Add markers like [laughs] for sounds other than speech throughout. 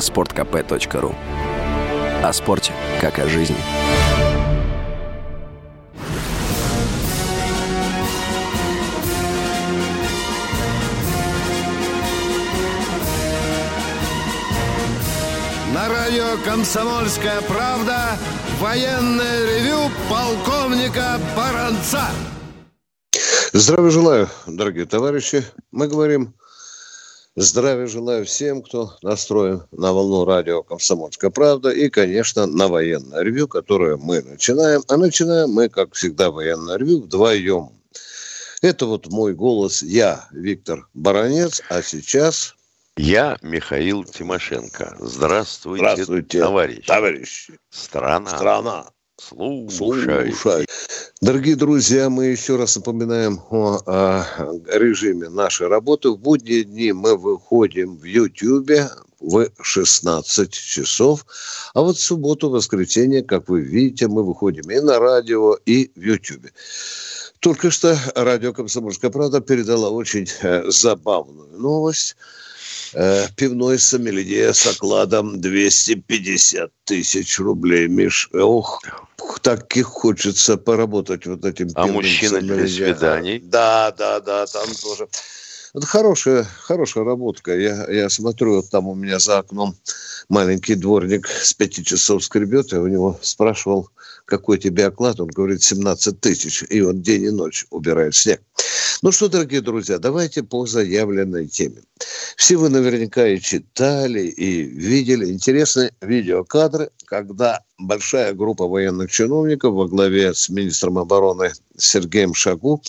sportkp.ru О спорте, как о жизни. На радио «Комсомольская правда» военное ревю полковника Баранца. Здравия желаю, дорогие товарищи. Мы говорим здравия желаю всем, кто настроен на волну радио «Комсомольская правда» и, конечно, на военное ревю, которое мы начинаем. А начинаем мы, как всегда, военное ревю вдвоем. Это вот мой голос, я, Виктор Баранец, а сейчас... Я Михаил Тимошенко. Здравствуйте, Здравствуйте товарищи. товарищи. Страна. Страна. Слушай. Слушай. Дорогие друзья, мы еще раз напоминаем о, о режиме нашей работы. В будние дни мы выходим в Ютьюбе в 16 часов. А вот в субботу, воскресенье, как вы видите, мы выходим и на радио, и в Ютьюбе. Только что радио «Комсомольская правда» передала очень э, забавную новость. Э, пивной сомелье с окладом 250 тысяч рублей. Миш, ох, таких хочется поработать вот этим А мужчина для свиданий? Да, да, да, там тоже. Это хорошая, хорошая работка. Я, я смотрю, вот там у меня за окном маленький дворник с пяти часов скребет. Я у него спрашивал, какой тебе оклад. Он говорит, 17 тысяч. И он день и ночь убирает снег. Ну что, дорогие друзья, давайте по заявленной теме. Все вы наверняка и читали, и видели интересные видеокадры, когда большая группа военных чиновников во главе с министром обороны Сергеем Шагу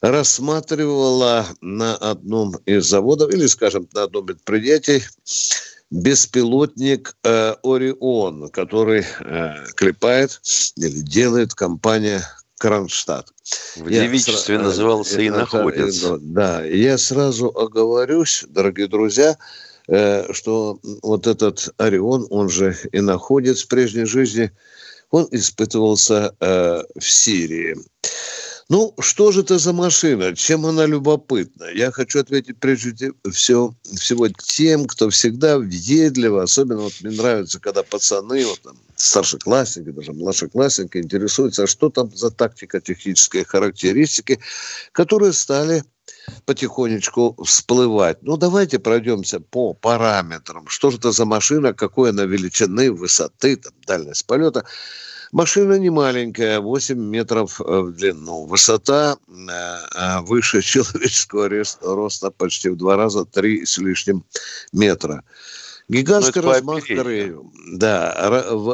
рассматривала на одном из заводов, или, скажем, на одном предприятии, беспилотник э, «Орион», который э, клепает или делает компания «Кронштадт». В Я девичестве сра- назывался и это- находится. Да, я сразу оговорюсь, дорогие друзья, э, что вот этот Орион, он же и находится в прежней жизни, он испытывался э, в Сирии. Ну, что же это за машина? Чем она любопытна? Я хочу ответить прежде всего, всего тем, кто всегда въедливо, особенно вот мне нравится, когда пацаны, вот там, старшеклассники, даже младшеклассники интересуются, а что там за тактико-технические характеристики, которые стали потихонечку всплывать. Ну, давайте пройдемся по параметрам. Что же это за машина, какой она величины, высоты, там, дальность полета. Машина не маленькая, 8 метров э, в длину. Высота э, э, выше [laughs] человеческого роста почти в два раза, 3 с лишним метра. Гигантский Ну, размах крыльев. Да,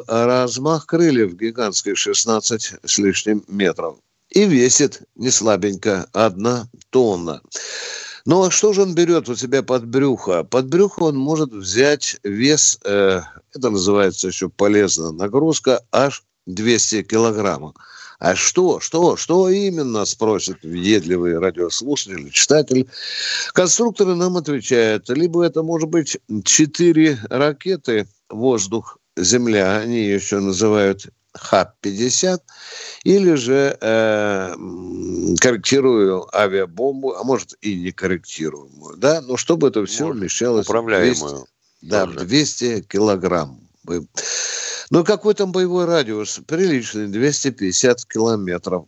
размах крыльев гигантский 16 с лишним метров. И весит не слабенько, одна тонна. Ну а что же он берет у себя под брюхо? Под брюхо он может взять вес, э, это называется еще полезная нагрузка, аж 200 килограммов. А что, что, что именно, спросит въедливый радиослушатель, читатель. Конструкторы нам отвечают, либо это может быть четыре ракеты воздух, земля, они еще называют ХАП-50, или же э, корректирую авиабомбу, а может и не корректируемую, да, но чтобы это все Может, вмещалось в 200 Управляемую. да, тоже. в 200 килограмм. Вы- Ну, какой там боевой радиус? Приличный, 250 километров.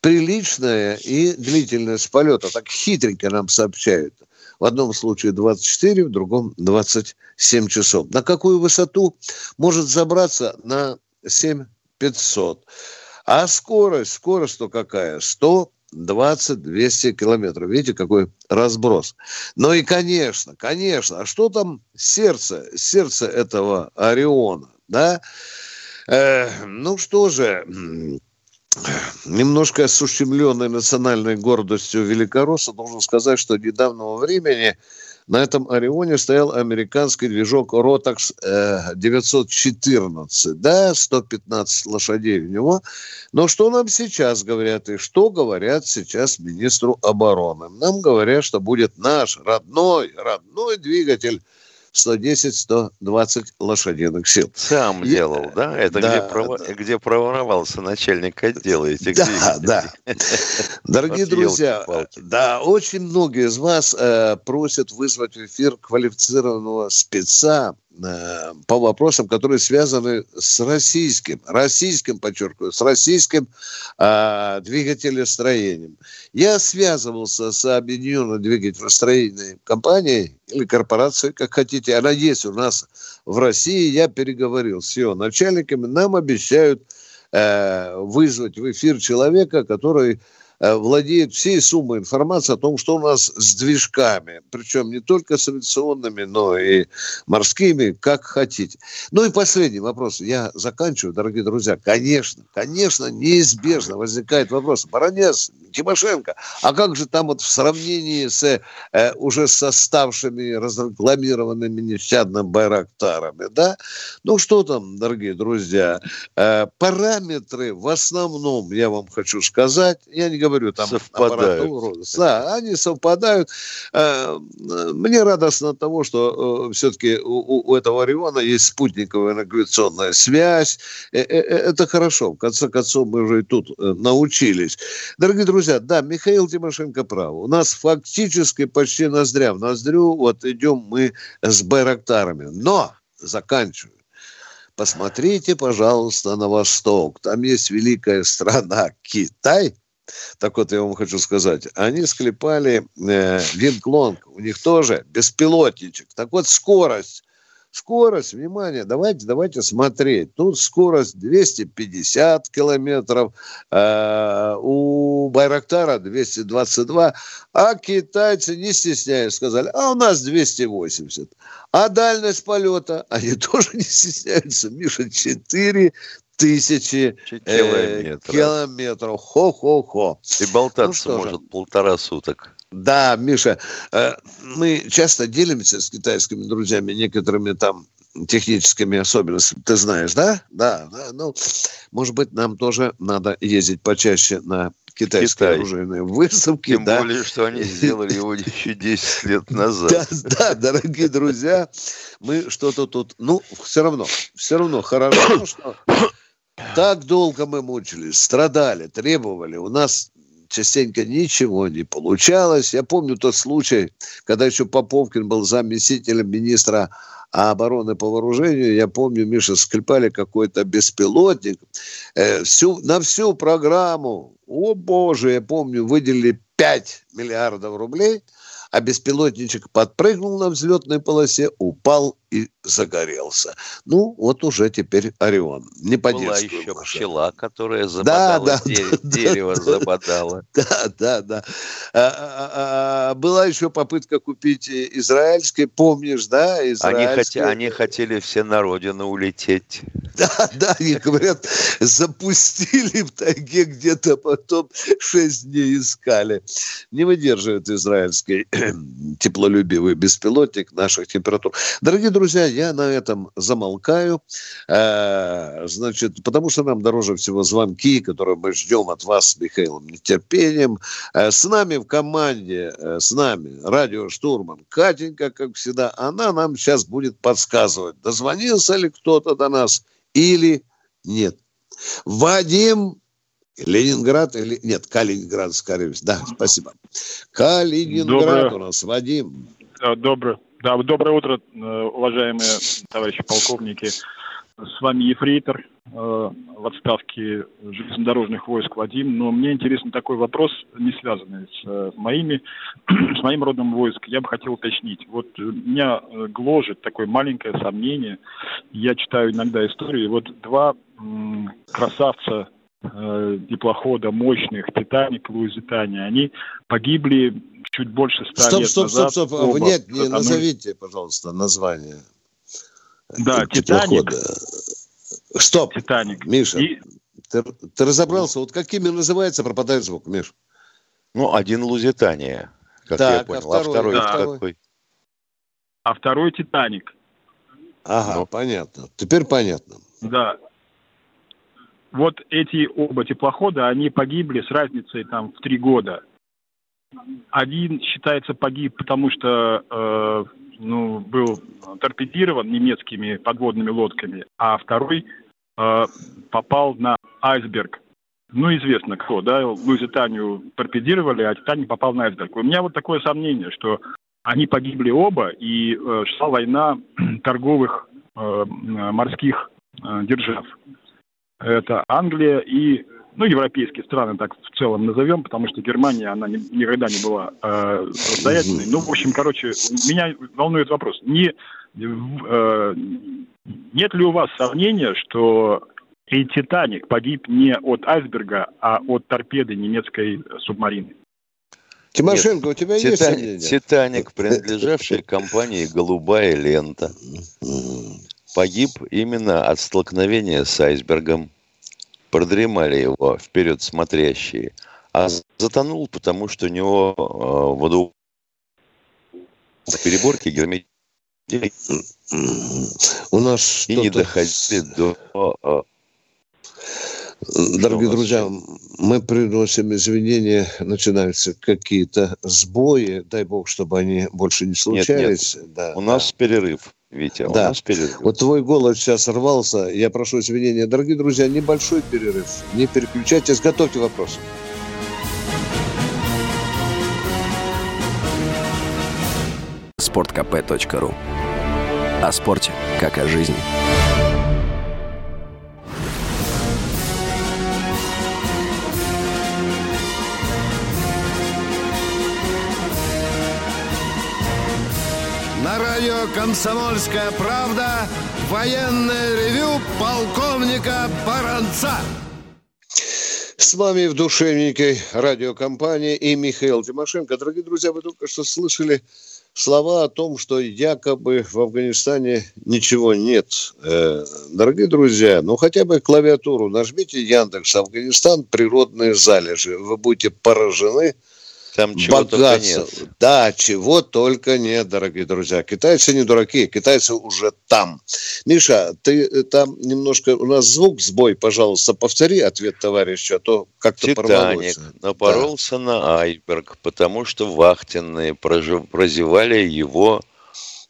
Приличная и длительность полета. Так хитренько нам сообщают. В одном случае 24, в другом 27 часов. На какую высоту может забраться? На 7500. А скорость, скорость-то какая? 100 20-200 километров. Видите, какой разброс. Ну и, конечно, конечно, а что там сердце, сердце этого Ориона, да? Э, ну что же, немножко осуществленной национальной гордостью великоросса, должен сказать, что недавнего времени на этом Орионе стоял американский движок Rotax э, 914, да, 115 лошадей в него. Но что нам сейчас говорят и что говорят сейчас министру обороны? Нам говорят, что будет наш родной, родной двигатель 110-120 лошадиных сил. Сам Я- делал, да? Это Да, где, прова- да. где проворовался начальник отдела этих Да, двигателей. да. Дорогие Вот друзья, елки-палки. да, очень многие из вас э, просят вызвать в эфир квалифицированного спеца э, по вопросам, которые связаны с российским, российским, подчеркиваю, с российским э, двигателестроением. Я связывался с объединенной двигателестроительной компанией или корпорацией, как хотите. Она есть у нас в России. Я переговорил с ее начальниками. Нам обещают э, вызвать в эфир человека, который Э, владеет всей суммой информации о том, что у нас с движками, причем не только с авиационными, но и морскими, как хотите. Ну и последний вопрос. Я заканчиваю, дорогие друзья. Конечно, конечно, неизбежно возникает вопрос. Баронец, Тимошенко, а как же там вот в сравнении с э, уже составшими, разрекламированными нещадным Байрактарами, да? Ну что там, дорогие друзья, э, параметры в основном, я вам хочу сказать, я не говорю говорю, там совпадают. аппаратуру. Да, они совпадают. Э, мне радостно от того, что э, все-таки у, у этого Ориона есть спутниковая навигационная связь. Э, это хорошо. В конце концов, мы уже и тут научились. Дорогие друзьья, да, Михаил Тимошенко прав. У нас фактически почти ноздря в ноздрю вот идем мы с Байрактарами. Но, заканчиваю. Посмотрите, пожалуйста, на восток. Там есть великая страна Китай – так вот, я вам хочу сказать, они склепали э, Винклонг, у них тоже беспилотничек. Так вот, скорость Скорость, внимание, давайте, давайте смотреть. Тут скорость 250 километров, э, у Байрактара 222, а китайцы, не стесняясь, сказали, а у нас 280. А дальность полета, [laughs] они тоже не стесняются, Миша, 4 тысячи э, километров. Хо-хо-хо. И болтаться ну, может полтора суток. Да, Миша, э, мы часто делимся с китайскими друзьями некоторыми там техническими особенностями. Ты знаешь, да? Да, да. Ну, может быть, нам тоже надо ездить почаще на китайские Китай. оружейные выставки. Тем да. более, что они сделали его [laughs] еще 10 лет назад. Да, да, дорогие друзья, мы что-то тут... Ну, все равно, все равно хорошо, что так долго мы мучились, страдали, требовали. У нас частенько ничего не получалось. Я помню тот случай, когда еще Поповкин был заместителем министра обороны по вооружению. Я помню, Миша, склепали какой-то беспилотник. Э, всю, на всю программу, о боже, я помню, выделили 5 миллиардов рублей, а беспилотничек подпрыгнул на взлетной полосе, упал и загорелся. Ну, вот уже теперь Орион. Не по Была еще машину. пчела, которая забодала, да, да, дерево, да, дерево да. Да, да, да. А, а, а, была еще попытка купить израильский, помнишь, да? Они, хоте, они хотели все на родину улететь. Да, да, они, говорят, запустили в тайге где-то, потом шесть дней искали. Не выдерживает израильский [clears throat] теплолюбивый беспилотник наших температур. Дорогие друзья, я на этом замолкаю. Э, значит, потому что нам дороже всего звонки, которые мы ждем от вас с Михаилом нетерпением. Э, с нами в команде, э, с нами радио Штурман Катенька, как всегда, она нам сейчас будет подсказывать, дозвонился ли кто-то до нас или нет. Вадим Ленинград или... Нет, Калининград, скорее всего. Да, спасибо. Калининград Доброе... у нас, Вадим. Доброе. Да, доброе утро, э, уважаемые товарищи полковники. С вами Ефрейтор э, в отставке железнодорожных войск Вадим. Но мне интересен такой вопрос, не связанный с э, моими, [clears throat] с моим родом войск. Я бы хотел уточнить. Вот меня гложет такое маленькое сомнение. Я читаю иногда истории. Вот два красавца теплохода мощных «Титаник» в Луизитане, они погибли чуть больше ста стоп, лет стоп, назад. Стоп, стоп, стоп, нет, не назовите, пожалуйста, название. Да, «Титаник». Стоп, «Титаник». Миша, И... ты, ты разобрался, вот какими называется, пропадает звук, Миш? Ну, один «Лузитания», как так, я понял, а второй, а второй, да. какой? А второй «Титаник». Ага, ну. понятно. Теперь понятно. Да. Вот эти оба теплохода, они погибли с разницей там в три года. Один считается погиб, потому что э, ну, был торпедирован немецкими подводными лодками, а второй э, попал на айсберг. Ну, известно кто, да, Луизитанию торпедировали, а Титаник попал на айсберг. У меня вот такое сомнение, что они погибли оба, и э, шла война [clears throat] торговых э, морских э, держав. Это Англия и ну, европейские страны, так в целом назовем, потому что Германия, она не, никогда не была э, самостоятельной. Ну, в общем, короче, меня волнует вопрос. Не, э, нет ли у вас сомнения, что и «Титаник» погиб не от айсберга, а от торпеды немецкой субмарины? Тимошенко, Нет, у тебя Титаник, есть сомнения? «Титаник», принадлежавший компании «Голубая лента», погиб именно от столкновения с айсбергом продремали его вперед смотрящие, а затонул, потому что у него э, воду переборки герметики у нас и не доходили до э, Дорогие друзья, мы приносим извинения, начинаются какие-то сбои, дай бог, чтобы они больше не случались. Нет, нет. Да, у нас перерыв. Витя, да. у нас перерыв. Вот твой голос сейчас рвался. Я прошу извинения. Дорогие друзья, небольшой перерыв. Не переключайтесь, готовьте вопросы. Спорткп.ру О спорте, как о жизни. Радио «Комсомольская правда» военное ревю полковника Баранца. С вами в душевнике радиокомпания и Михаил Тимошенко. Дорогие друзья, вы только что слышали слова о том, что якобы в Афганистане ничего нет. Э, дорогие друзья, ну хотя бы клавиатуру нажмите Яндекс Афганистан природные залежи. Вы будете поражены – там чего только нет. Да, чего только нет, дорогие друзья. Китайцы не дураки, китайцы уже там. Миша, ты э, там немножко... У нас звук сбой, пожалуйста, повтори ответ товарища, а то как-то Титаник напоролся да. на айсберг, потому что вахтенные прозевали его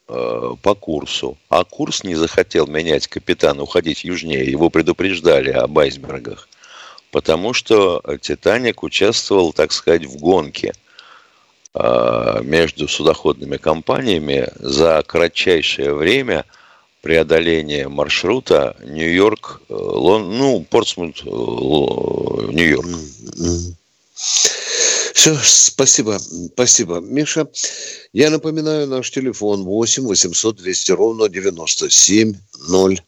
э, по курсу. А курс не захотел менять капитан, уходить южнее. Его предупреждали об айсбергах потому что «Титаник» участвовал, так сказать, в гонке а, между судоходными компаниями за кратчайшее время преодоления маршрута Нью-Йорк, э, Лон, ну, Портсмут, э, Нью-Йорк. Все, спасибо, спасибо. Миша, я напоминаю наш телефон 8 800 200 ровно 9702.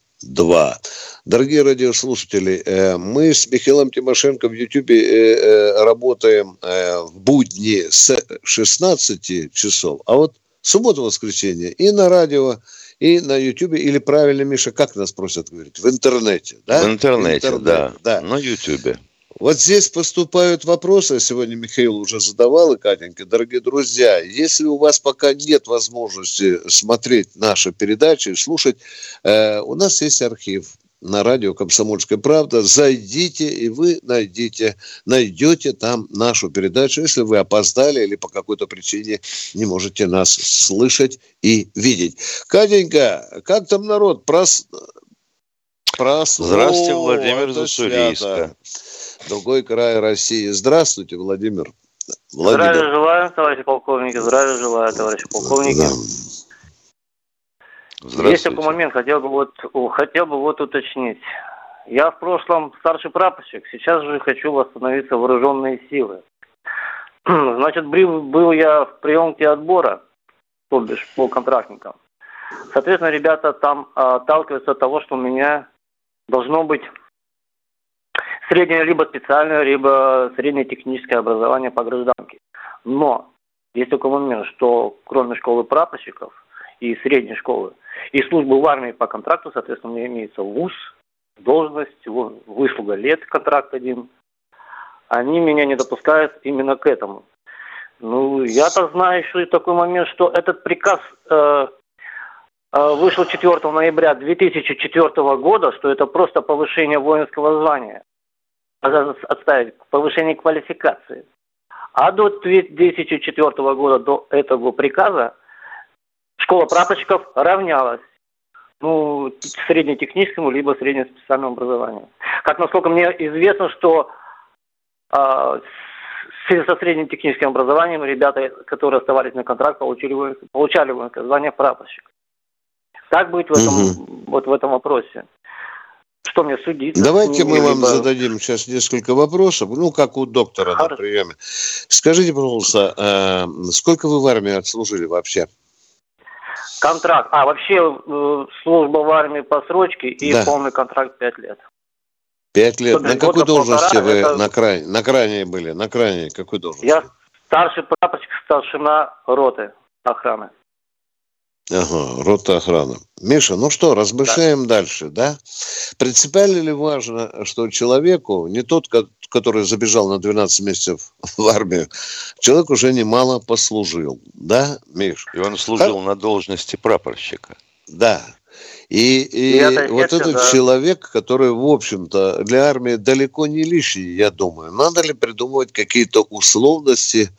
Дорогие радиослушатели, э, мы с Михаилом Тимошенко в Ютьюбе э, э, работаем в будни с 16 часов, а вот суббота-воскресенье и на радио, и на Ютьюбе, или правильно, Миша, как нас просят говорить, в интернете, да? В интернете, в интернете да, да, на Ютьюбе. Вот здесь поступают вопросы, сегодня Михаил уже задавал, и Катенька, дорогие друзья, если у вас пока нет возможности смотреть наши передачи, слушать, э, у нас есть архив на радио «Комсомольская правда». Зайдите, и вы найдите, найдете там нашу передачу, если вы опоздали или по какой-то причине не можете нас слышать и видеть. Катенька, как там народ? Прос... Прос... Здравствуйте, Владимир из Уссурийска. Другой край России. Здравствуйте, Владимир. Владимир. Здравия желаю, товарищи полковники. Здравия желаю, товарищи полковники. Да. Есть такой момент, хотел бы вот, хотел бы вот уточнить. Я в прошлом старший прапорщик, сейчас же хочу восстановиться в вооруженные силы. [clears throat] Значит, был, я в приемке отбора, то бишь по контрактникам. Соответственно, ребята там а, отталкиваются от того, что у меня должно быть среднее либо специальное, либо среднее техническое образование по гражданке. Но есть такой момент, что кроме школы прапорщиков и средней школы, и службы в армии по контракту, соответственно, у меня имеется ВУЗ, должность, выслуга лет, контракт один. Они меня не допускают именно к этому. Ну, я-то знаю еще и такой момент, что этот приказ э, э, вышел 4 ноября 2004 года, что это просто повышение воинского звания. Отставить повышение квалификации. А до 2004 года, до этого приказа, школа прапорщиков равнялась ну, среднетехническому либо среднеспециальному образованию. Как насколько мне известно, что э, со средним техническим образованием ребята, которые оставались на контракт, получили, получали воинское звание прапорщик. Как быть в этом, угу. вот в этом вопросе? Что мне судить? Давайте мы вам зададим сейчас несколько вопросов, ну, как у доктора Хорошо. на приеме. Скажите, пожалуйста, э, сколько вы в армии отслужили вообще? Контракт. А, вообще э, служба в армии по срочке и да. полный контракт 5 лет. Пять лет. На какой должности вы это... на, крайне, на крайней были? На крайней какой должности? Я старший прапорщик, старшина роты охраны. Ага, рота охраны. Миша, ну что, размышляем да. дальше, да? Принципиально ли важно, что человеку, не тот, который забежал на 12 месяцев в армию, человек уже немало послужил, да, Миш? И он служил как? на должности прапорщика. Да. И, и, и вот этот да. человек, который, в общем-то, для армии далеко не лишний, я думаю. Надо ли придумывать какие-то условности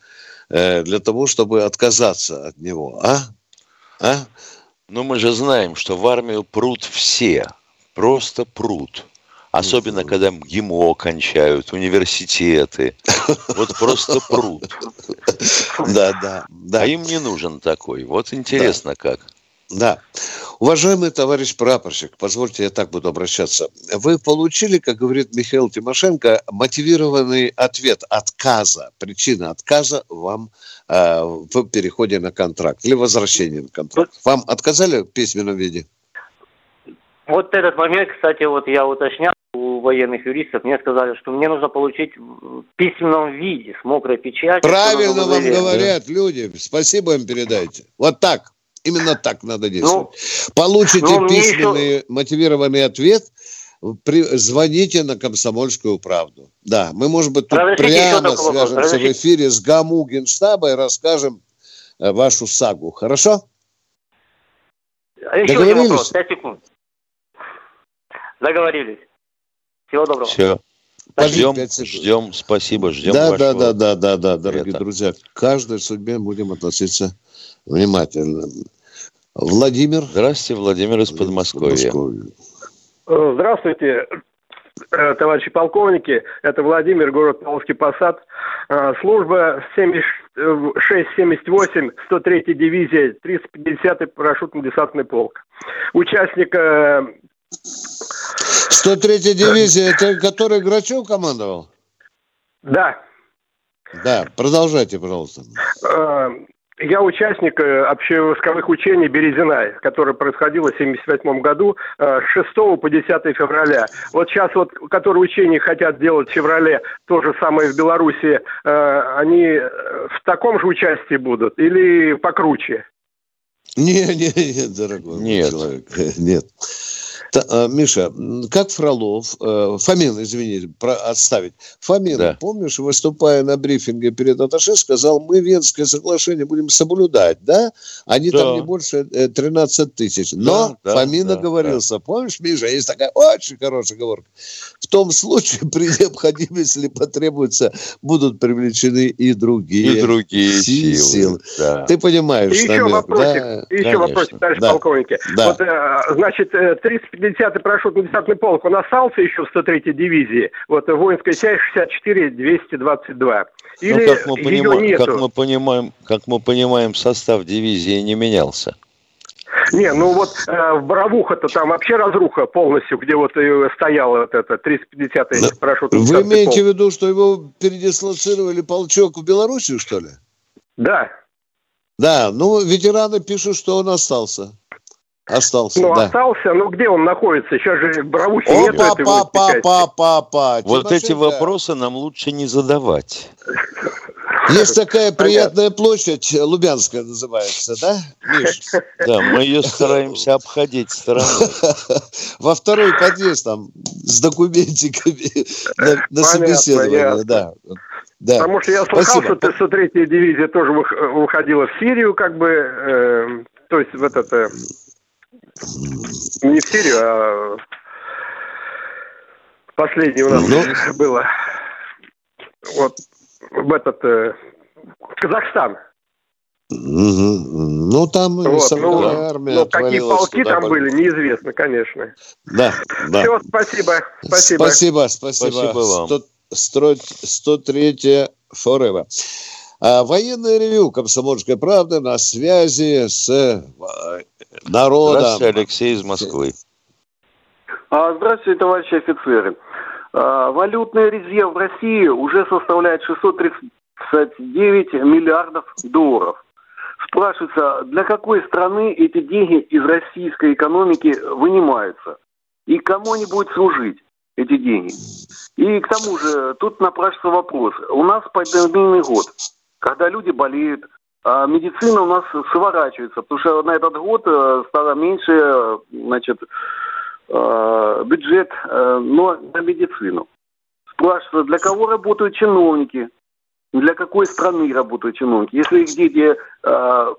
э, для того, чтобы отказаться от него, а? А? Ну, мы же знаем, что в армию прут все. Просто прут. Особенно, когда ГИМО кончают, университеты. Вот просто прут. Да, да. А им не нужен такой. Вот интересно как. Да. Уважаемый товарищ прапорщик, позвольте, я так буду обращаться. Вы получили, как говорит Михаил Тимошенко, мотивированный ответ отказа, причина отказа вам э, в переходе на контракт или возвращении на контракт. Вам отказали в письменном виде? Вот этот момент, кстати, вот я уточнял у военных юристов, мне сказали, что мне нужно получить в письменном виде, с мокрой печатью. Правильно вам говорят люди, спасибо им передайте. Вот так. Именно так надо действовать. Ну, Получите ну, письменный еще... мотивированный ответ, при, звоните на комсомольскую правду. Да, мы, может быть, тут прямо свяжемся в эфире с ГАМУ Генштаба и расскажем э, вашу сагу. Хорошо? Еще один вопрос, 5 секунд. Договорились. Всего доброго. Все. Ждем, ждем, спасибо, ждем да, да, да, да, да, да, дорогие друзья. К каждой судьбе будем относиться внимательно. Владимир. Здравствуйте, Владимир из Подмосковья. Э, здравствуйте, э, товарищи полковники. Это Владимир, город Павловский Посад. Э, служба 76-78, 103-я дивизия, 350-й парашютно-десантный полк. Участник... 103-я дивизия, это который Грачев командовал? Да. Да, продолжайте, пожалуйста. Я участник э, общевойсковых учений «Березина», которое происходило в 1978 году э, с 6 по 10 февраля. Вот сейчас вот, которые учения хотят делать в феврале, то же самое в Беларуси, э, они в таком же участии будут или покруче? Не, не, нет, дорогой нет. человек, [laughs] нет. Та, Миша, как Фролов, э, Фомин, извините, про, отставить. Фомин, да. помнишь, выступая на брифинге перед Аташе, сказал, мы Венское соглашение будем соблюдать, да? Они да. там не больше 13 тысяч. Но да, Фомин да, оговорился. Да. Помнишь, Миша, есть такая очень хорошая оговорка. В том случае, при необходимости, если потребуется, будут привлечены и другие, и другие силы. силы. Да. Ты понимаешь, и намек, еще вопросик, да? Еще Конечно. вопросик, товарищ да. полковники. Да. Вот, э, значит, 30 э, 50-й парашютно-десантный полк, он остался еще в 103-й дивизии. Вот воинская часть 64-222. Ну, Или ну, как мы, понимаем, нету? как мы понимаем, как мы понимаем, состав дивизии не менялся. Не, ну вот э, в Боровуха-то там вообще разруха полностью, где вот и стоял вот это 350-й да. парашютный Вы имеете полк. в виду, что его передислоцировали полчок в Белоруссию, что ли? Да. Да, ну ветераны пишут, что он остался. Остался, Ну, да. остался, ну где он находится? Сейчас же в Бравухе О, нет па, па, па, па, па, па. Вот эти вопросы нам лучше не задавать. Есть такая приятная площадь, Лубянская называется, да, Миш? [laughs] Да, мы ее стараемся обходить стороной. [laughs] Во второй подъезд там с документиками [laughs] на, на собеседование, да. Да. Потому что я слыхал, Спасибо. что 303-я дивизия тоже выходила в Сирию, как бы, э, то есть в этот, э, не в Сирию, а последний у нас ну, было. Вот в этот э, Казахстан. Ну, там вот, ну, армия ну, какие полки там были, неизвестно, конечно. Да, да. Все, спасибо. Спасибо, спасибо. Спасибо, спасибо вам. 100, 103 Forever. А военное ревю «Комсомольской правды» на связи с э, народом. Здравствуйте, Алексей из Москвы. А, здравствуйте, товарищи офицеры. А, валютный резерв в России уже составляет 639 миллиардов долларов. Спрашивается, для какой страны эти деньги из российской экономики вынимаются? И кому они будут служить, эти деньги? И к тому же, тут напрашивается вопрос. У нас пандемийный год, когда люди болеют, а медицина у нас сворачивается, потому что на этот год э, стало меньше, значит, э, бюджет, э, но на медицину. Спрашивается, для кого работают чиновники, для какой страны работают чиновники. Если их дети,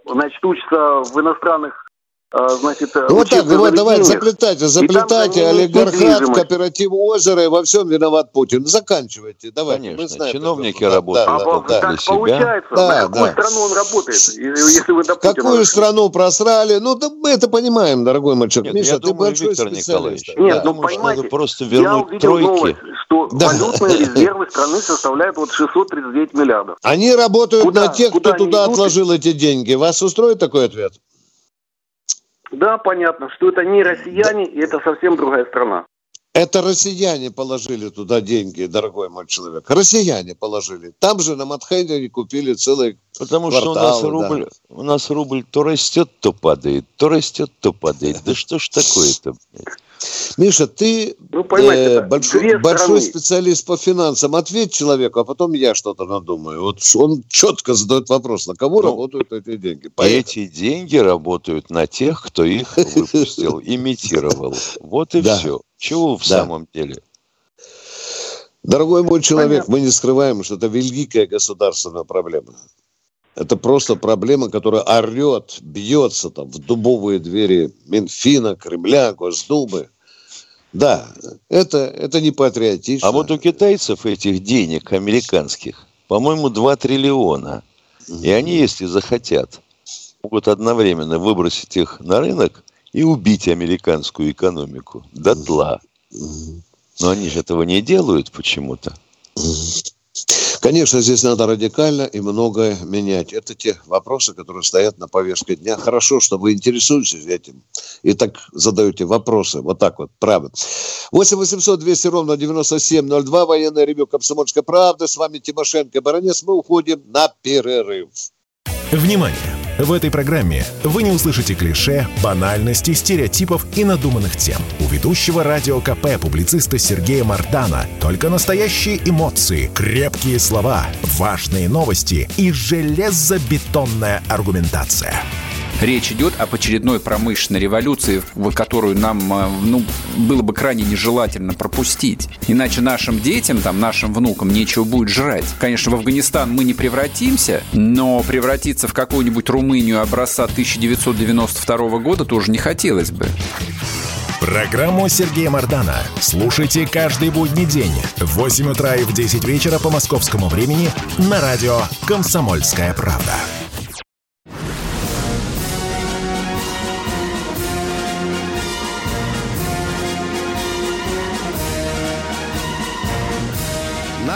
значит, учатся в иностранных а, значит, ну, вот так, давай, давай, заплетайте, заплетайте, олигархат, кооператив озера, и во всем виноват Путин. Заканчивайте, давай. Конечно, мы знаем, чиновники работают да, да, да, так себя. получается, да, на какую да. страну он работает, если вы до Какую страну просрали, ну, да, мы это понимаем, дорогой мальчик. Нет, Миша, я ты думаю, большой Виктор. Николаевич, Нет, я ну, думаю, понимаете, что надо просто вернуть я тройки. Новость, что [laughs] да. валютные резервы страны составляют вот 639 миллиардов. Они работают куда, на тех, кто туда отложил эти деньги. Вас устроит такой ответ? Да, понятно, что это не россияне, и это совсем другая страна. Это россияне положили туда деньги, дорогой мой человек. Россияне положили. Там же на Матхейдере купили целый Потому квартал, что у нас, рубль, да. у нас рубль то растет, то падает, то растет, то падает. Да что ж такое-то? Миша, ты ну, э, большой, большой специалист по финансам. Ответь человеку, а потом я что-то надумаю. Вот он четко задает вопрос, на кого ну, работают эти деньги. Поехали. Эти деньги работают на тех, кто их выпустил, [laughs] имитировал. Вот и да. все. Чего в да. самом деле? Дорогой мой человек, Понятно. мы не скрываем, что это великая государственная проблема. Это просто проблема, которая орет, бьется там в дубовые двери Минфина, Кремля, Госдумы. Да, это, это не патриотично. А вот у китайцев этих денег американских, по-моему, 2 триллиона. И они, если захотят, могут одновременно выбросить их на рынок и убить американскую экономику дотла. Но они же этого не делают почему-то. Конечно, здесь надо радикально и многое менять. Это те вопросы, которые стоят на повестке дня. Хорошо, что вы интересуетесь этим и так задаете вопросы. Вот так вот, правда. 8 800 200 ровно 9702. Военная ревю «Комсомольская правда». С вами Тимошенко Баранец. Мы уходим на перерыв. Внимание! В этой программе вы не услышите клише, банальности, стереотипов и надуманных тем. У ведущего радио КП публициста Сергея Мардана только настоящие эмоции, крепкие слова, важные новости и железобетонная аргументация. Речь идет об очередной промышленной революции, которую нам э, ну, было бы крайне нежелательно пропустить. Иначе нашим детям, там, нашим внукам нечего будет жрать. Конечно, в Афганистан мы не превратимся, но превратиться в какую-нибудь Румынию образца 1992 года тоже не хотелось бы. Программу Сергея Мардана слушайте каждый будний день в 8 утра и в 10 вечера по московскому времени на радио «Комсомольская правда».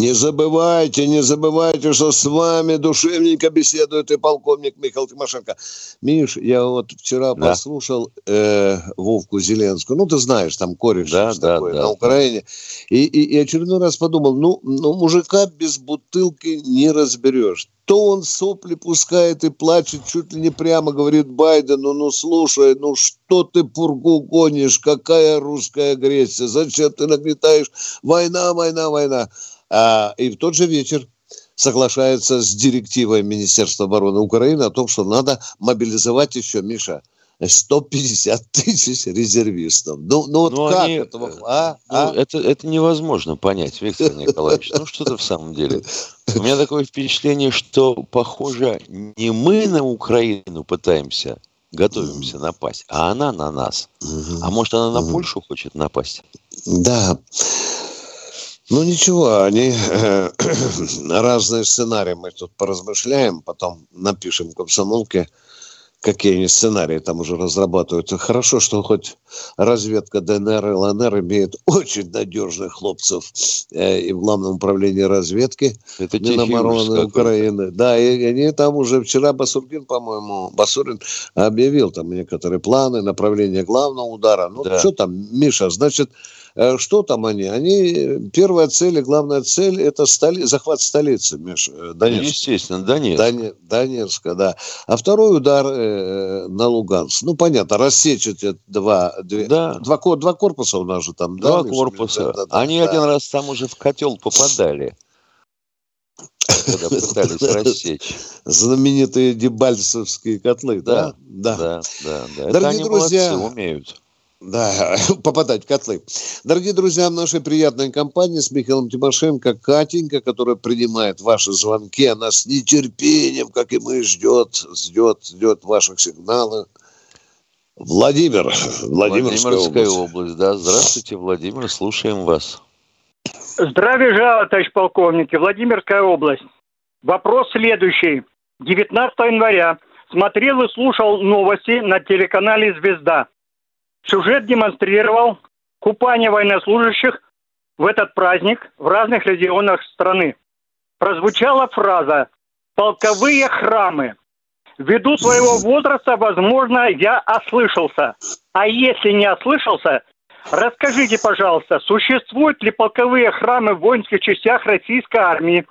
Не забывайте, не забывайте, что с вами душевненько беседует и полковник Михаил Тимошенко. Миш, я вот вчера да. послушал э, Вовку Зеленскую. Ну, ты знаешь, там кореш да, да, такой да, на Украине. И, и, и очередной раз подумал, ну, ну, мужика без бутылки не разберешь. То он сопли пускает и плачет, чуть ли не прямо говорит Байдену, ну, слушай, ну, что ты пургу гонишь, какая русская агрессия, зачем ты нагнетаешь война, война, война. А, и в тот же вечер соглашается с директивой Министерства обороны Украины о том, что надо мобилизовать еще, Миша, 150 [laughs] тысяч резервистов. Ну, ну вот ну, как они, это? А? Ну, а? Это, это невозможно понять, Виктор Николаевич. Ну, что-то в самом деле. У меня такое впечатление, что, похоже, не мы на Украину пытаемся, готовимся напасть, а она на нас. А может, она на Польшу хочет напасть? Да. Ну ничего, они э, [clears throat] разные сценарии мы тут поразмышляем, потом напишем комсомолке, какие они сценарии там уже разрабатывают. Хорошо, что хоть разведка ДНР и ЛНР имеет [laughs] очень надежных хлопцев э, и в главном управлении разведки Это Минобороны Украины. Да, и они там уже вчера Басургин, по-моему, Басурин объявил там некоторые планы, направление главного удара. Ну, да. что там, Миша, значит, что там они? Они, первая цель и главная цель – это столи, захват столицы, Миша, э, Донецка. Естественно, Донецк. Дон, Донецка, да. А второй удар э, на Луганск. Ну, понятно, рассечь эти два, две, да. два, два корпуса у нас же там. Два да, корпуса. Да, да, они да. один раз там уже в котел попадали когда [laughs] пытались рассечь. Знаменитые дебальцевские котлы, да? Да, да, да. да. Дорогие друзья, умеют. Да, [laughs] попадать в котлы. Дорогие друзья, в нашей приятной компании с Михаилом Тимошенко Катенька, которая принимает ваши звонки. Она с нетерпением, как и мы, ждет, ждет, ждет ваших сигналов. Владимир, Владимирская, Владимирская область. область. Да, здравствуйте, Владимир, слушаем вас. Здравия желаю, товарищ полковник. Владимирская область. Вопрос следующий. 19 января смотрел и слушал новости на телеканале «Звезда». Сюжет демонстрировал купание военнослужащих в этот праздник в разных регионах страны. Прозвучала фраза «полковые храмы». Ввиду своего возраста, возможно, я ослышался. А если не ослышался, расскажите, пожалуйста, существуют ли полковые храмы в воинских частях российской армии,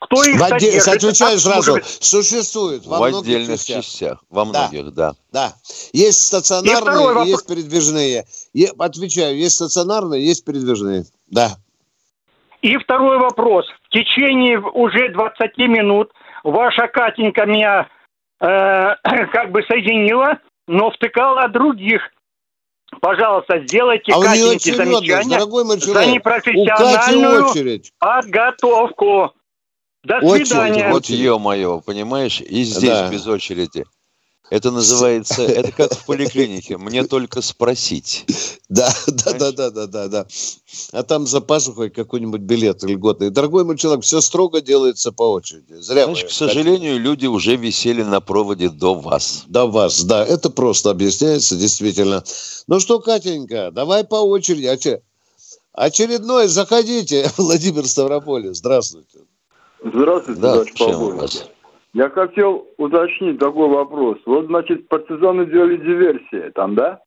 кто их в отдель... Отвечаю сразу. Существует во в отдельных частях. частях. Во многих, да. Да. да. Есть стационарные, есть передвижные. Я отвечаю, есть стационарные, есть передвижные. Да. И второй вопрос. В течение уже 20 минут ваша Катенька меня э, [clears throat] как бы соединила, но втыкала других. Пожалуйста, сделайте а Катеньке замечание за непрофессиональную подготовку. До очередь, свидания. Вот ё-моё, понимаешь? И здесь да. без очереди. Это называется, это как в поликлинике, мне только спросить. Да, да, да, да, да, да, да. А там за пазухой какой-нибудь билет льготный. Дорогой мой человек, все строго делается по очереди. Зря Значит, к сожалению, хотите. люди уже висели на проводе до вас. До вас, да. Это просто объясняется, действительно. Ну что, Катенька, давай по очереди. Очередной, заходите. [laughs] Владимир Ставрополь, здравствуйте. Здравствуйте, да, товарищ полковник. Я хотел уточнить такой вопрос. Вот, значит, партизаны делали диверсии там, да?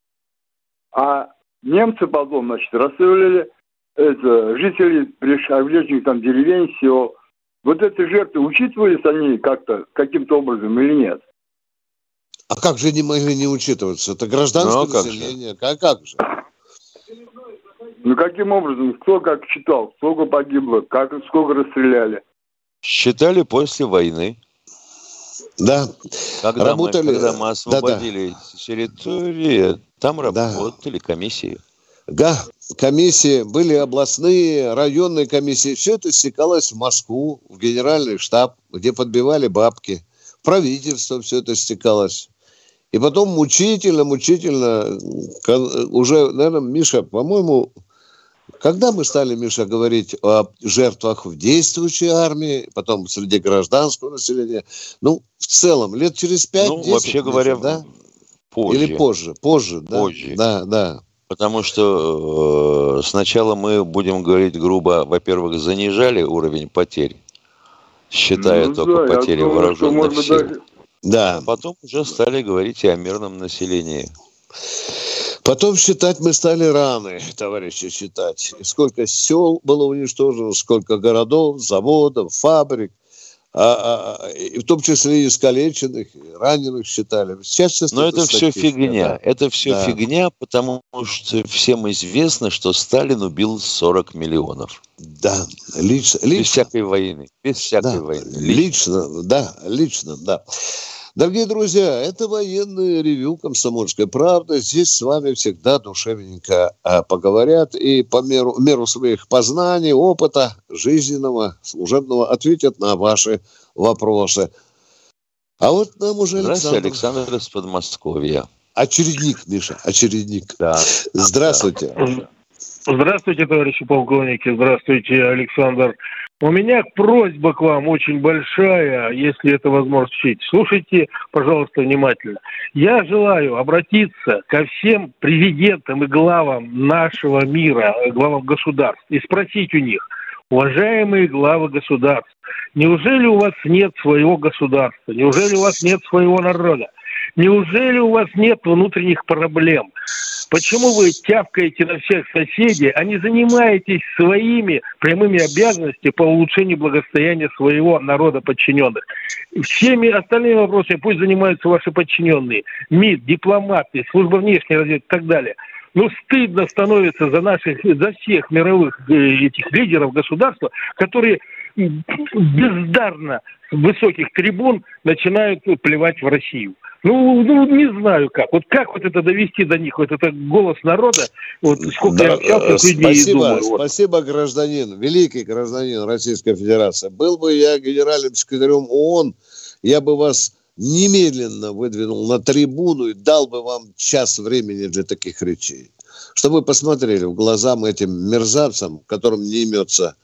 А немцы потом, значит, расстреляли это, жителей ближних там деревень, сел. Вот эти жертвы, учитывались они как-то, каким-то образом или нет? А как же они могли не учитываться? Это гражданское ну, а население. Как, как же? Ну, каким образом? Кто как считал? Сколько погибло? Как, сколько расстреляли? Считали после войны. Да. Когда, работали... мы, когда мы освободили да, да. территории, там работали да. комиссии. Да, комиссии, были областные, районные комиссии. Все это стекалось в Москву, в генеральный штаб, где подбивали бабки. В правительство все это стекалось. И потом мучительно, мучительно, уже, наверное, Миша, по-моему, когда мы стали, Миша, говорить о жертвах в действующей армии, потом среди гражданского населения, ну, в целом, лет через пять, Ну, вообще Миша, говоря, да? позже. Или позже, позже, да? Позже. Да, да. Потому что э, сначала мы будем говорить грубо, во-первых, занижали уровень потерь, считая ну, только да, потери думаю, вооруженных сил. Даже... Да. А потом уже стали говорить и о мирном населении. Потом считать мы стали раны, товарищи, считать. сколько сел было уничтожено, сколько городов, заводов, фабрик. А, а, а и в том числе и искалеченных, и раненых считали. Сейчас, сейчас Но это все фигня. Да. Это все да. фигня, потому что всем известно, что Сталин убил 40 миллионов. Да, лично. Без лично. всякой войны. Без всякой да. войны. Лично. лично, да, лично, да. Дорогие друзья, это военный ревю «Комсомольской правды». Здесь с вами всегда душевненько а, поговорят и по меру, меру своих познаний, опыта жизненного, служебного ответят на ваши вопросы. А вот нам уже Александр... Здравствуйте, Александр из Подмосковья. Очередник, Миша, очередник. Да. Здравствуйте. Здравствуйте, товарищи полковники. Здравствуйте, Александр. У меня просьба к вам очень большая, если это возможно Слушайте, пожалуйста, внимательно. Я желаю обратиться ко всем президентам и главам нашего мира, главам государств, и спросить у них, уважаемые главы государств, неужели у вас нет своего государства, неужели у вас нет своего народа? Неужели у вас нет внутренних проблем? Почему вы тявкаете на всех соседей, а не занимаетесь своими прямыми обязанностями по улучшению благосостояния своего народа подчиненных? Всеми остальными вопросами пусть занимаются ваши подчиненные. МИД, дипломаты, служба внешней разведки и так далее. Ну, стыдно становится за наших, за всех мировых э, этих лидеров государства, которые бездарно с высоких трибун начинают плевать в Россию. Ну, ну, не знаю как. Вот как вот это довести до них, вот это голос народа, вот сколько да, я общался с людьми спасибо, и думаю. Вот. Спасибо, гражданин, великий гражданин Российской Федерации. Был бы я генеральным секретарем ООН, я бы вас немедленно выдвинул на трибуну и дал бы вам час времени для таких речей. Чтобы вы посмотрели в глаза этим мерзавцам, которым не имется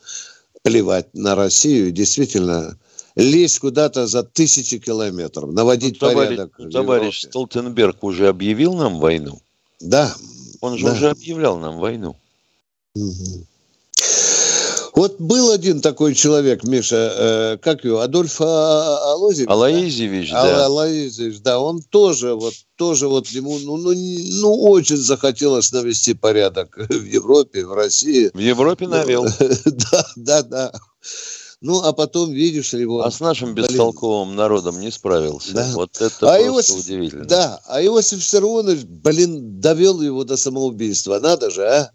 плевать на Россию, действительно лезть куда-то за тысячи километров, наводить ну, товарищ, порядок. Товарищ Столтенберг уже объявил нам войну? Да. Он же да. уже объявлял нам войну. Угу. Вот был один такой человек, Миша, э, как его, Адольф Алозевич? Алаизевич, да? да. Алаизевич, да, он тоже вот, тоже вот ему, ну, ну, ну, очень захотелось навести порядок [laughs] в Европе, в России. В Европе навел. [laughs] Да, да, да. Ну, а потом видишь его... А с нашим бестолковым блин. народом не справился. Да. Вот это а просто Иосиф, удивительно. Да, а Иосиф Виссарионович, блин, довел его до самоубийства. Надо же, а?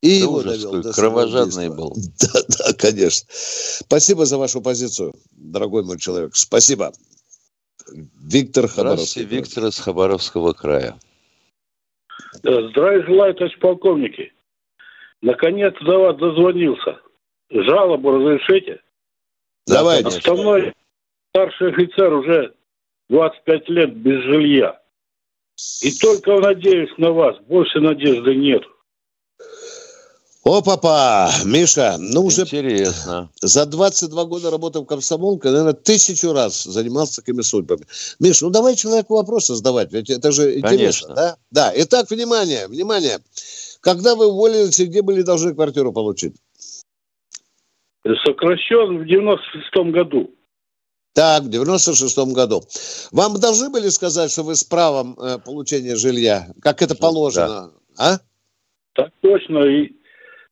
И да его довел до кровожадный был. [laughs] Да, да, конечно. Спасибо за вашу позицию, дорогой мой человек. Спасибо. Виктор Хабаровский. Здравствуйте, Виктор из Хабаровского края. Здравия желаю, товарищ полковники. Наконец до вас дозвонился. Жалобу разрешите? Давайте. Основной старший офицер уже 25 лет без жилья. И только надеюсь на вас. Больше надежды нет. О, папа, Миша, ну уже Интересно. за 22 года работы в комсомолке, наверное, тысячу раз занимался такими судьбами. Миша, ну давай человеку вопросы задавать, ведь это же интересно, Конечно. да? Да, итак, внимание, внимание. Когда вы уволились и где были должны квартиру получить? Сокращен в 96-м году. Так, в 96-м году. Вам должны были сказать, что вы с правом э, получения жилья, как это положено, да. а? Так точно, и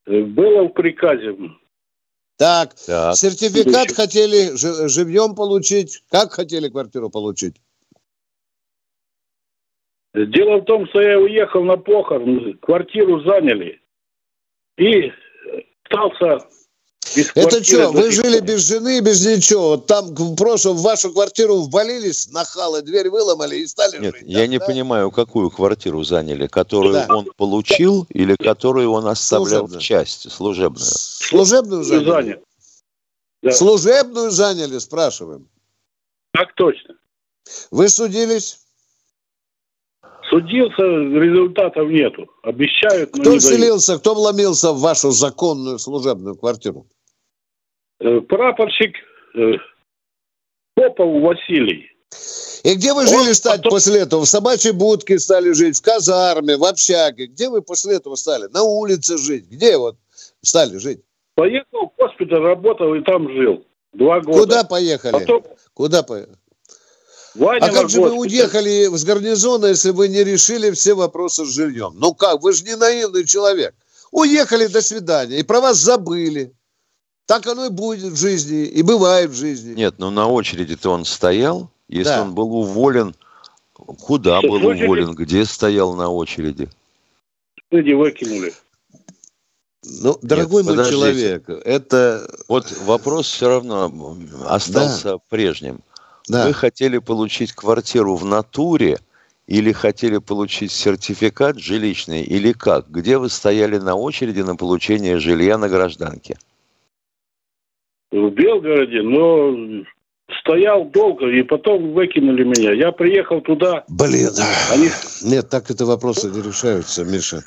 э, было в приказе. Так, так. сертификат Будущее. хотели живьем получить, как хотели квартиру получить? Дело в том, что я уехал на похорон, квартиру заняли и остался это что, вы жили без жены, без ничего? Вот там в прошлом в вашу квартиру ввалились, нахалы, дверь выломали и стали Нет, жить. я там, не да? понимаю, какую квартиру заняли, которую да. он получил или которую он оставлял служебную. в части, служебную? Служебную заняли. Да. Служебную заняли, спрашиваем. Так точно. Вы судились? Судился, результатов нету. Обещают, но Кто не селился, кто вломился в вашу законную служебную квартиру? Э, прапорщик э, Попов Василий. И где вы жили стать потом... после этого? В собачьей будке стали жить, в казарме, в общаге. Где вы после этого стали? На улице жить? Где вот стали жить? Поехал в госпиталь, работал и там жил. Два года. Куда поехали? Потом... Куда поехали? Ваня а как же вы уехали с гарнизона, если вы не решили все вопросы с жильем? Ну как, вы же не наивный человек. Уехали, до свидания, и про вас забыли. Так оно и будет в жизни, и бывает в жизни. Нет, ну на очереди-то он стоял. Если да. он был уволен, куда Что, был уволен, где стоял на очереди? Люди выкинули. Ну, дорогой Нет, мой подождите. человек, это... Вот вопрос все равно остался да. прежним. Да. Вы хотели получить квартиру в натуре или хотели получить сертификат жилищный, или как? Где вы стояли на очереди на получение жилья на гражданке? В Белгороде, но стоял долго, и потом выкинули меня. Я приехал туда. Блин, Они... нет, так это вопросы не решаются, Миша.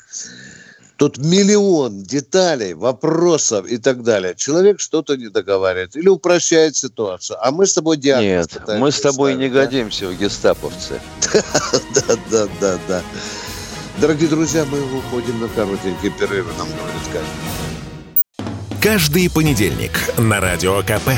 Тут миллион деталей, вопросов и так далее. Человек что-то не договаривает или упрощает ситуацию. А мы с тобой диагноз Нет, мы с тобой ставить, не да? годимся в гестаповцы. [laughs] Да, да, да, да. Дорогие друзья, мы уходим на коротенький перерыв, нам говорят как. Каждый понедельник на Радио КП.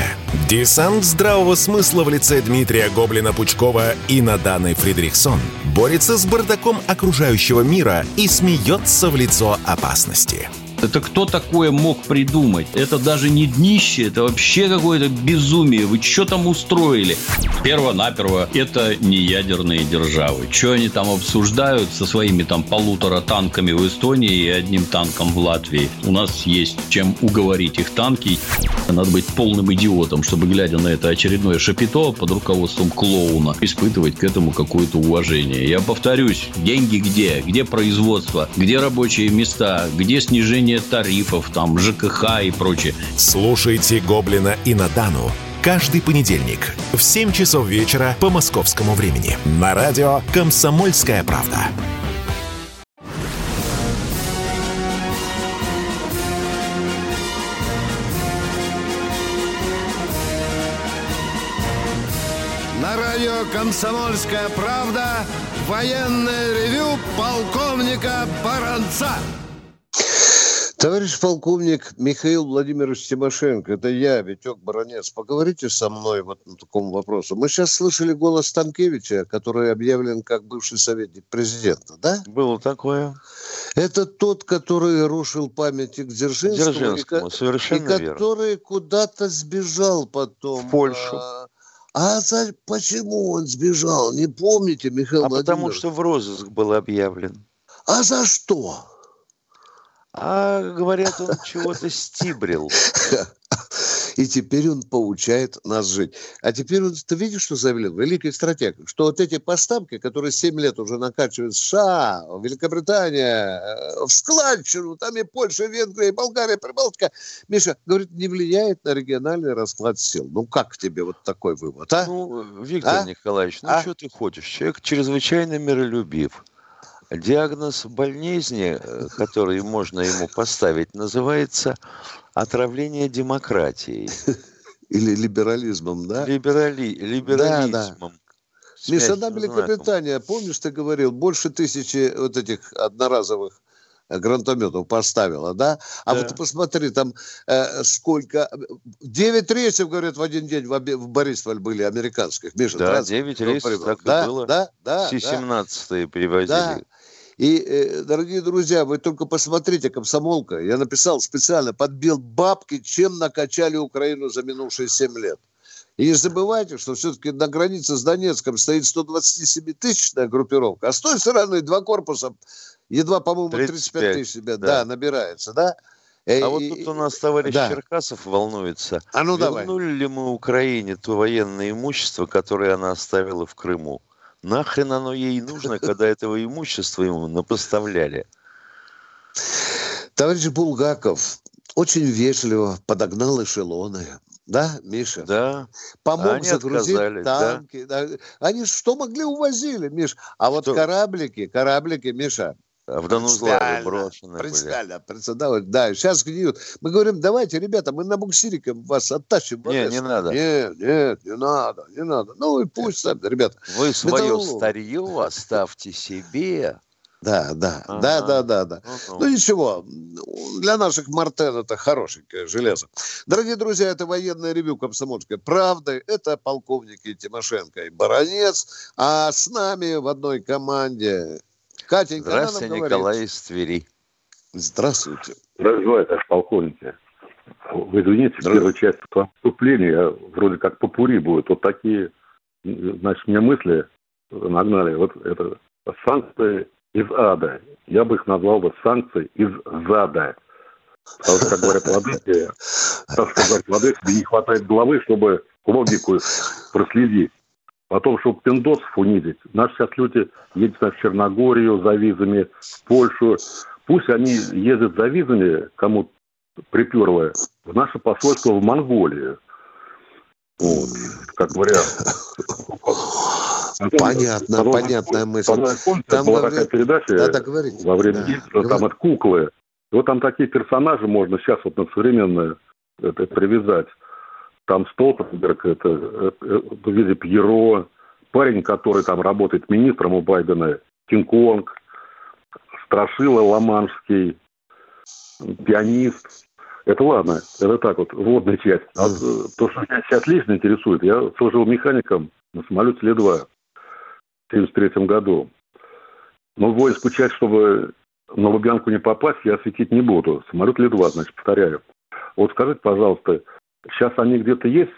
Десант здравого смысла в лице Дмитрия Гоблина-Пучкова и Наданы Фридрихсон борется с бардаком окружающего мира и смеется в лицо опасности. Это кто такое мог придумать? Это даже не днище, это вообще какое-то безумие. Вы что там устроили? Перво-наперво, это не ядерные державы. Что они там обсуждают со своими там полутора танками в Эстонии и одним танком в Латвии? У нас есть чем уговорить их танки. Надо быть полным идиотом, чтобы, глядя на это очередное шапито под руководством клоуна, испытывать к этому какое-то уважение. Я повторюсь, деньги где? Где производство? Где рабочие места? Где снижение снижение тарифов, там, ЖКХ и прочее. Слушайте «Гоблина» и «Надану» каждый понедельник в 7 часов вечера по московскому времени на радио «Комсомольская правда». На радио «Комсомольская правда» военное ревю полковника Баранца. Товарищ полковник Михаил Владимирович Тимошенко, это я, Витек Баранец. Поговорите со мной вот на таком вопросе. Мы сейчас слышали голос Станкевича, который объявлен как бывший советник президента, да? Было такое. Это тот, который рушил памятник Дзержинскому. Дзержинскому, и, совершенно и который куда-то сбежал потом. В Польшу. А, а за, почему он сбежал? Не помните, Михаил а Владимирович? потому что в розыск был объявлен. А за что? А говорят, он чего-то стибрил. [laughs] И теперь он получает нас жить. А теперь он, ты видишь, что заявил? Великий стратег, что вот эти поставки, которые 7 лет уже накачивают США, Великобритания, э, в складчину, там и Польша, и Венгрия, и Болгария, Прибалтика, Миша, говорит, не влияет на региональный расклад сил. Ну, как тебе вот такой вывод, а? Ну, Виктор а? Николаевич, ну, а? что ты хочешь? Человек чрезвычайно миролюбив. Диагноз болезни, э, который можно ему поставить, называется отравление демократией. [laughs] Или либерализмом, да? Либерали... Либерализмом. Да, да. Миша, одна Великобритания, помнишь, ты говорил, больше тысячи вот этих одноразовых э, гранатометов поставила, да? А да. вот посмотри, там э, сколько... Девять рейсов, говорят, в один день в, в Борисполь были американских. Миша, да, девять рейсов, так да, и было. Да, да, Си-17 да. перевозили. Да. И, э, дорогие друзья, вы только посмотрите, комсомолка, я написал специально, подбил бабки, чем накачали Украину за минувшие 7 лет. И не забывайте, что все-таки на границе с Донецком стоит 127-тысячная группировка, а с той стороны два корпуса, едва, по-моему, 35 тысяч да. да, набирается, да? А и, вот тут у нас товарищ да. Черкасов волнуется. А ну Вернули давай. ли мы Украине то военное имущество, которое она оставила в Крыму? Нахрен оно ей нужно, когда этого имущества ему напоставляли? Товарищ Булгаков очень вежливо подогнал эшелоны. Да, Миша? Да. Помог Они загрузить танки. Да. Они что могли увозили, Миш? А вот кораблики, кораблики, Миша, в Донузлаве брошены Принципиально, принципиально. Да, сейчас гниют. Мы говорим, давайте, ребята, мы на буксирике вас оттащим. Нет, не надо. Нет, нет, не надо, не надо. Ну и пусть сами, ребята. Вы свое Металлолом. старье оставьте себе. Да, да, ага. да, да, да, да. Ну, ну ничего, для наших Мартен это хорошенькое железо. Дорогие друзья, это военное ревю комсомольской правды. Это полковники Тимошенко и Баранец. А с нами в одной команде Катенька, Здравствуйте, Николай из Твери. Здравствуйте. Здравствуйте, товарищ полковники. Вы извините, первая часть вступления вроде как попури будет. Вот такие, значит, мне мысли нагнали. Вот это санкции из ада. Я бы их назвал бы санкции из зада. Потому что, как говорят владыки, так сказать, владыки, не хватает головы, чтобы логику проследить о том, чтобы пиндосов унизить. Наши сейчас люди едут в Черногорию за визами, в Польшу. Пусть они ездят за визами, кому приперло, в наше посольство в Монголию. Вот, как говорят. Понятно, потом, понятная мысль. Там была говорит... такая передача да, да, во время да. там от куклы Вот там такие персонажи можно сейчас вот на современное это привязать. Там Столтенберг, это, это в виде Пьеро, парень, который там работает министром у Байдена, Кинг-Конг, Страшила Ломанский, пианист. Это ладно, это так вот, вводная часть. А то, что меня сейчас лично интересует, я служил механиком на самолете Ле-2 в 1973 году. Но воинскую часть, чтобы на Лубянку не попасть, я осветить не буду. Самолет Ле-2, значит, повторяю. Вот скажите, пожалуйста, сейчас они где-то есть?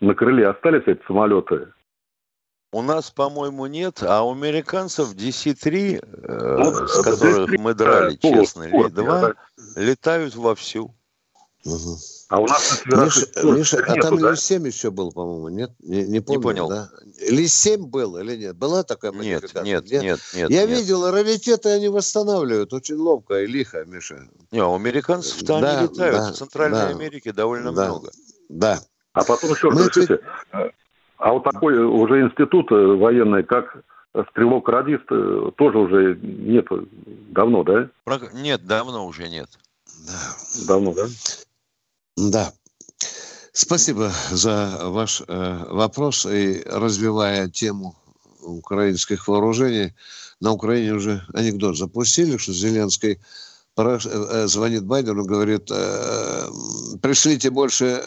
На крыле остались эти самолеты? У нас, по-моему, нет, а у американцев DC-3, э, ну, с которых DC-3, мы драли, да, честно, Ли-2, летают вовсю. Угу. А у нас... Миша, Миша а там да? Ли-7 еще был, по-моему, нет? Не, не, помню, не понял. Да? Ли-7 был или нет? Была такая нет, нет, нет, нет, нет. Я нет. видел, раритеты они восстанавливают очень ловко и лихо, Миша. Не, у американцев-то да, они летают. Да, в Центральной да, Америке довольно да, много. Да. А потом еще, Мы слушайте, а вот такой уже институт э, военный, как стрелок-радист, э, тоже уже нет давно, да? Нет, давно уже нет. Да. Давно, да? Да. Спасибо за ваш э, вопрос. И развивая тему украинских вооружений, на Украине уже анекдот запустили, что Зеленский Э, э, звонит Байдену, говорит, э, пришлите больше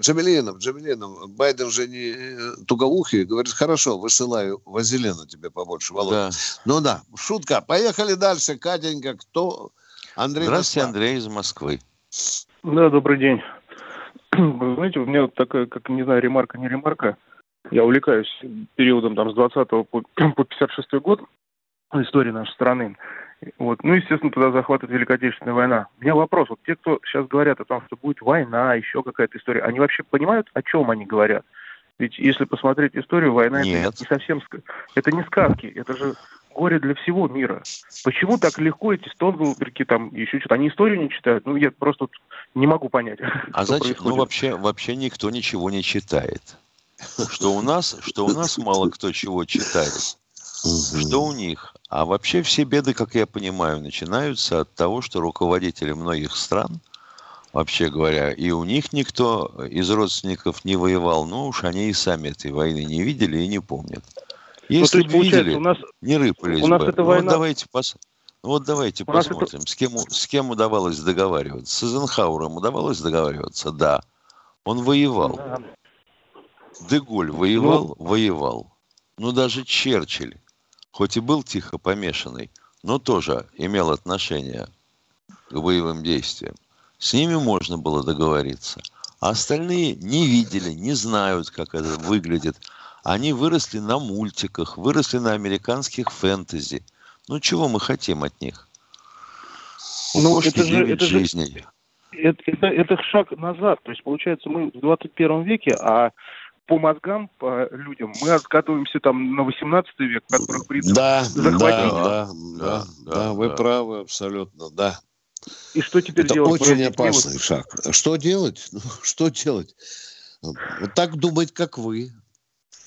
джавелинов, джавелинов. Байден же не тугоухий, говорит, хорошо, высылаю вазелина тебе побольше, Володя. Да. Ну да, шутка. Поехали дальше, Катенька, кто? Андрей Здравствуйте, Москва. Андрей из Москвы. Да, добрый день. [clears throat] Вы знаете, у меня такая, как, не знаю, ремарка, не ремарка. Я увлекаюсь периодом там с 20 по, [clears throat] по 56 год истории нашей страны. Вот. Ну, естественно, туда захватывает Великая Отечественная война. У меня вопрос. Вот те, кто сейчас говорят о том, что будет война, еще какая-то история, они вообще понимают, о чем они говорят? Ведь если посмотреть историю, война Нет. это не совсем... Это не сказки, это же горе для всего мира. Почему так легко эти Стонгелберги там еще что-то? Они историю не читают? Ну, я просто не могу понять. [laughs] А зачем? Ну, вообще, вообще никто ничего не читает. Что у нас, что у нас мало кто чего читает. Что у них? А вообще все беды, как я понимаю, начинаются от того, что руководители многих стран, вообще говоря, и у них никто из родственников не воевал, ну уж они и сами этой войны не видели и не помнят. Ну, Если ну, бы видели, у нас, не рыпались у нас бы. Эта ну, война... вот давайте, пос... Ну, вот давайте у посмотрим, это... с, кем, с кем удавалось договариваться. С Эйзенхауэром удавалось договариваться? Да. Он воевал. Да. Деголь воевал? Ну... Воевал. Ну, даже Черчилль хоть и был тихо помешанный, но тоже имел отношение к боевым действиям. С ними можно было договориться. А остальные не видели, не знают, как это выглядит. Они выросли на мультиках, выросли на американских фэнтези. Ну, чего мы хотим от них? У ну, это же, это жизней. Же, это, это, это шаг назад. То есть, получается, мы в 21 веке, а по мозгам, по людям, мы откатываемся там на 18 век, которых принято да, захватить. Да, да, да, да, да, вы правы абсолютно, да. И что теперь Это делать? очень опасный шаг. Что делать? [laughs] Ну, что делать? Вот так думать, как вы.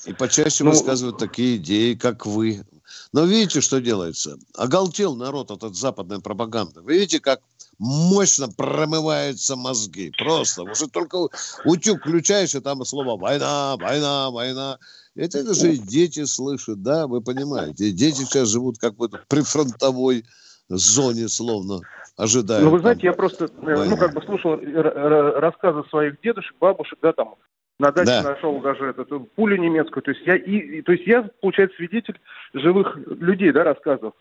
И почаще ну, высказывать такие идеи, как вы. Но видите, что делается? Оголтел народ от этой западной пропаганды. Вы видите, как мощно промываются мозги. Просто. Уже только утюг включаешь, и там слово «война», «война», «война». Это даже и дети слышат, да, вы понимаете. И дети сейчас живут как бы при фронтовой зоне, словно ожидают. Ну, вы знаете, я просто, э, войны. ну, как бы слушал рассказы своих дедушек, бабушек, да, там, на даче да. нашел даже эту пулю немецкую. То есть я, и, то есть я, получается, свидетель живых людей, да, рассказов.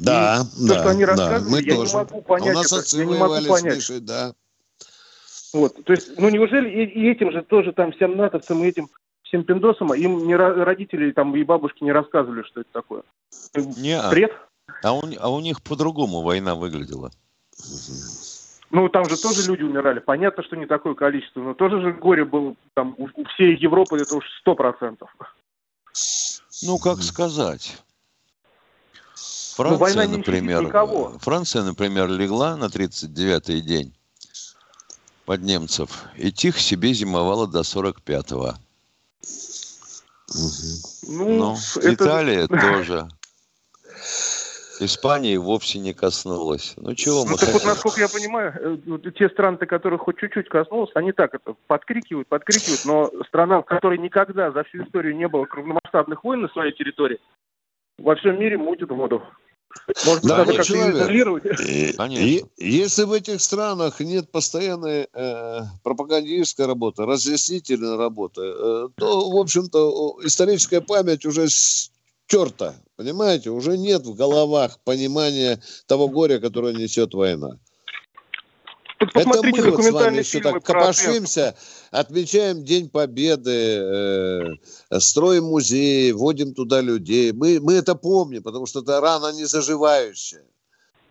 Да, и да, то, что они да, мы я тоже. не могу понять. А у нас это, я не могу понять. Мишей, да. Вот, то есть, ну неужели и, и этим же тоже там всем натовцам и этим всем пиндосам им не родители там и бабушки не рассказывали, что это такое? Не, Бред? А у, а у них по-другому война выглядела. Ну, там же тоже люди умирали. Понятно, что не такое количество, но тоже же горе было там у, у всей Европы, это уж сто процентов. Ну, как сказать. Ну, Франция, ну, например, никого. Франция, например, легла на 39-й день под немцев и тихо себе зимовала до 45-го. Ну, ну это... Италия [laughs] тоже. Испании вовсе не коснулось. Ну чего ну, мы так хотим? вот, насколько я понимаю, э, те страны, которых хоть чуть-чуть коснулось, они так это подкрикивают, подкрикивают, но страна, в которой никогда за всю историю не было крупномасштабных войн на своей территории, во всем мире мутит воду. Может быть, Да, надо как-то изолировать? [laughs] И- если в этих странах нет постоянной э, пропагандистской работы, разъяснительной работы, э, то, в общем-то, историческая память уже стерта. Понимаете, уже нет в головах понимания того горя, которое несет война. Это мы вот с вами еще так копошимся, отмечаем День Победы, э, строим музей, водим туда людей. Мы, мы это помним, потому что это рана не заживающая.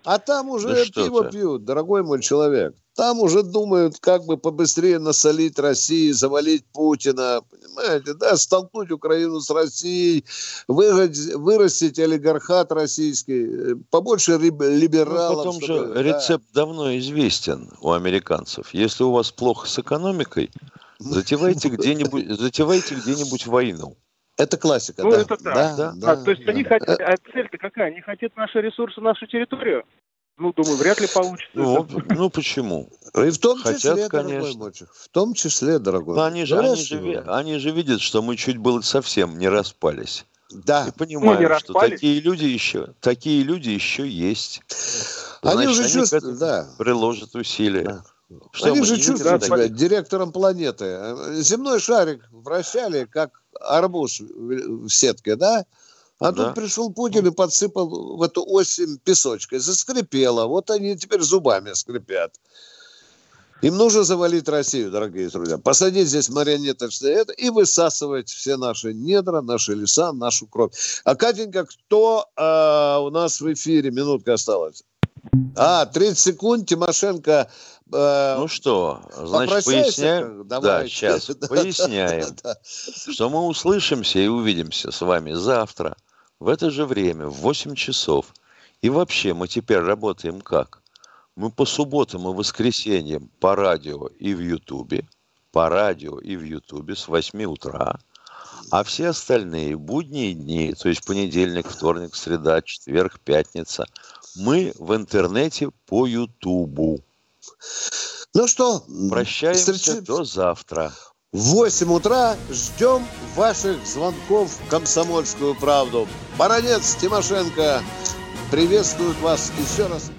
А там уже Да пиво ты. пьют, дорогой мой человек. Там уже думают, как бы побыстрее насолить России, завалить Путина, понимаете, да, столкнуть Украину с Россией, вырастить, вырастить олигархат российский, э, побольше риб- Ну, либералов. потом же чтобы- да. рецепт давно известен у американцев. Если у вас плохо с экономикой, затевайте [laughs] где-нибудь, затевайте где-нибудь войну. Это классика, Ну, да. это так. Да, А, да, то есть они да. хотят, а цель-то какая? Они хотят наши ресурсы, нашу территорию? Ну, думаю, вряд ли получится. Ну, ну почему? И в том Хотят, числе, дорогой конечно. мальчик, в том числе, дорогой. Но они же, они, же, они же видят, что мы чуть было совсем не распались. Да. И понимают, не что распались. такие люди еще, такие люди еще есть. Они Значит, уже они чувствуют, да. приложат усилия. Что Они мы же чувствуют себя директором планеты. Земной шарик вращали, как арбуз в сетке, да? А Да. тут пришел Путин и подсыпал в эту осень песочкой. Заскрипело. Вот они теперь зубами скрипят. Им нужно завалить Россию, дорогие друзья. Посадить здесь марионеточное это и высасывать все наши недра, наши леса, нашу кровь. А, Катенька, кто а, у нас в эфире? Минутка осталась. А, 30 секунд. Тимошенко э, Ну что, значит, Попрощайся, поясняем. как- Да, давай. сейчас [laughs] поясняем, [laughs] что мы услышимся и увидимся с вами завтра в это же время, в 8 часов. И вообще мы теперь работаем как? Мы по субботам и воскресеньям по радио и в Ютубе, по радио и в Ютубе с 8 утра, а все остальные будние дни, то есть понедельник, вторник, среда, четверг, пятница, мы в интернете по Ютубу. Ну что, Прощаемся встречаемся. до завтра. В 8 утра ждем ваших звонков в «Комсомольскую правду». Баронец Тимошенко приветствует вас еще раз.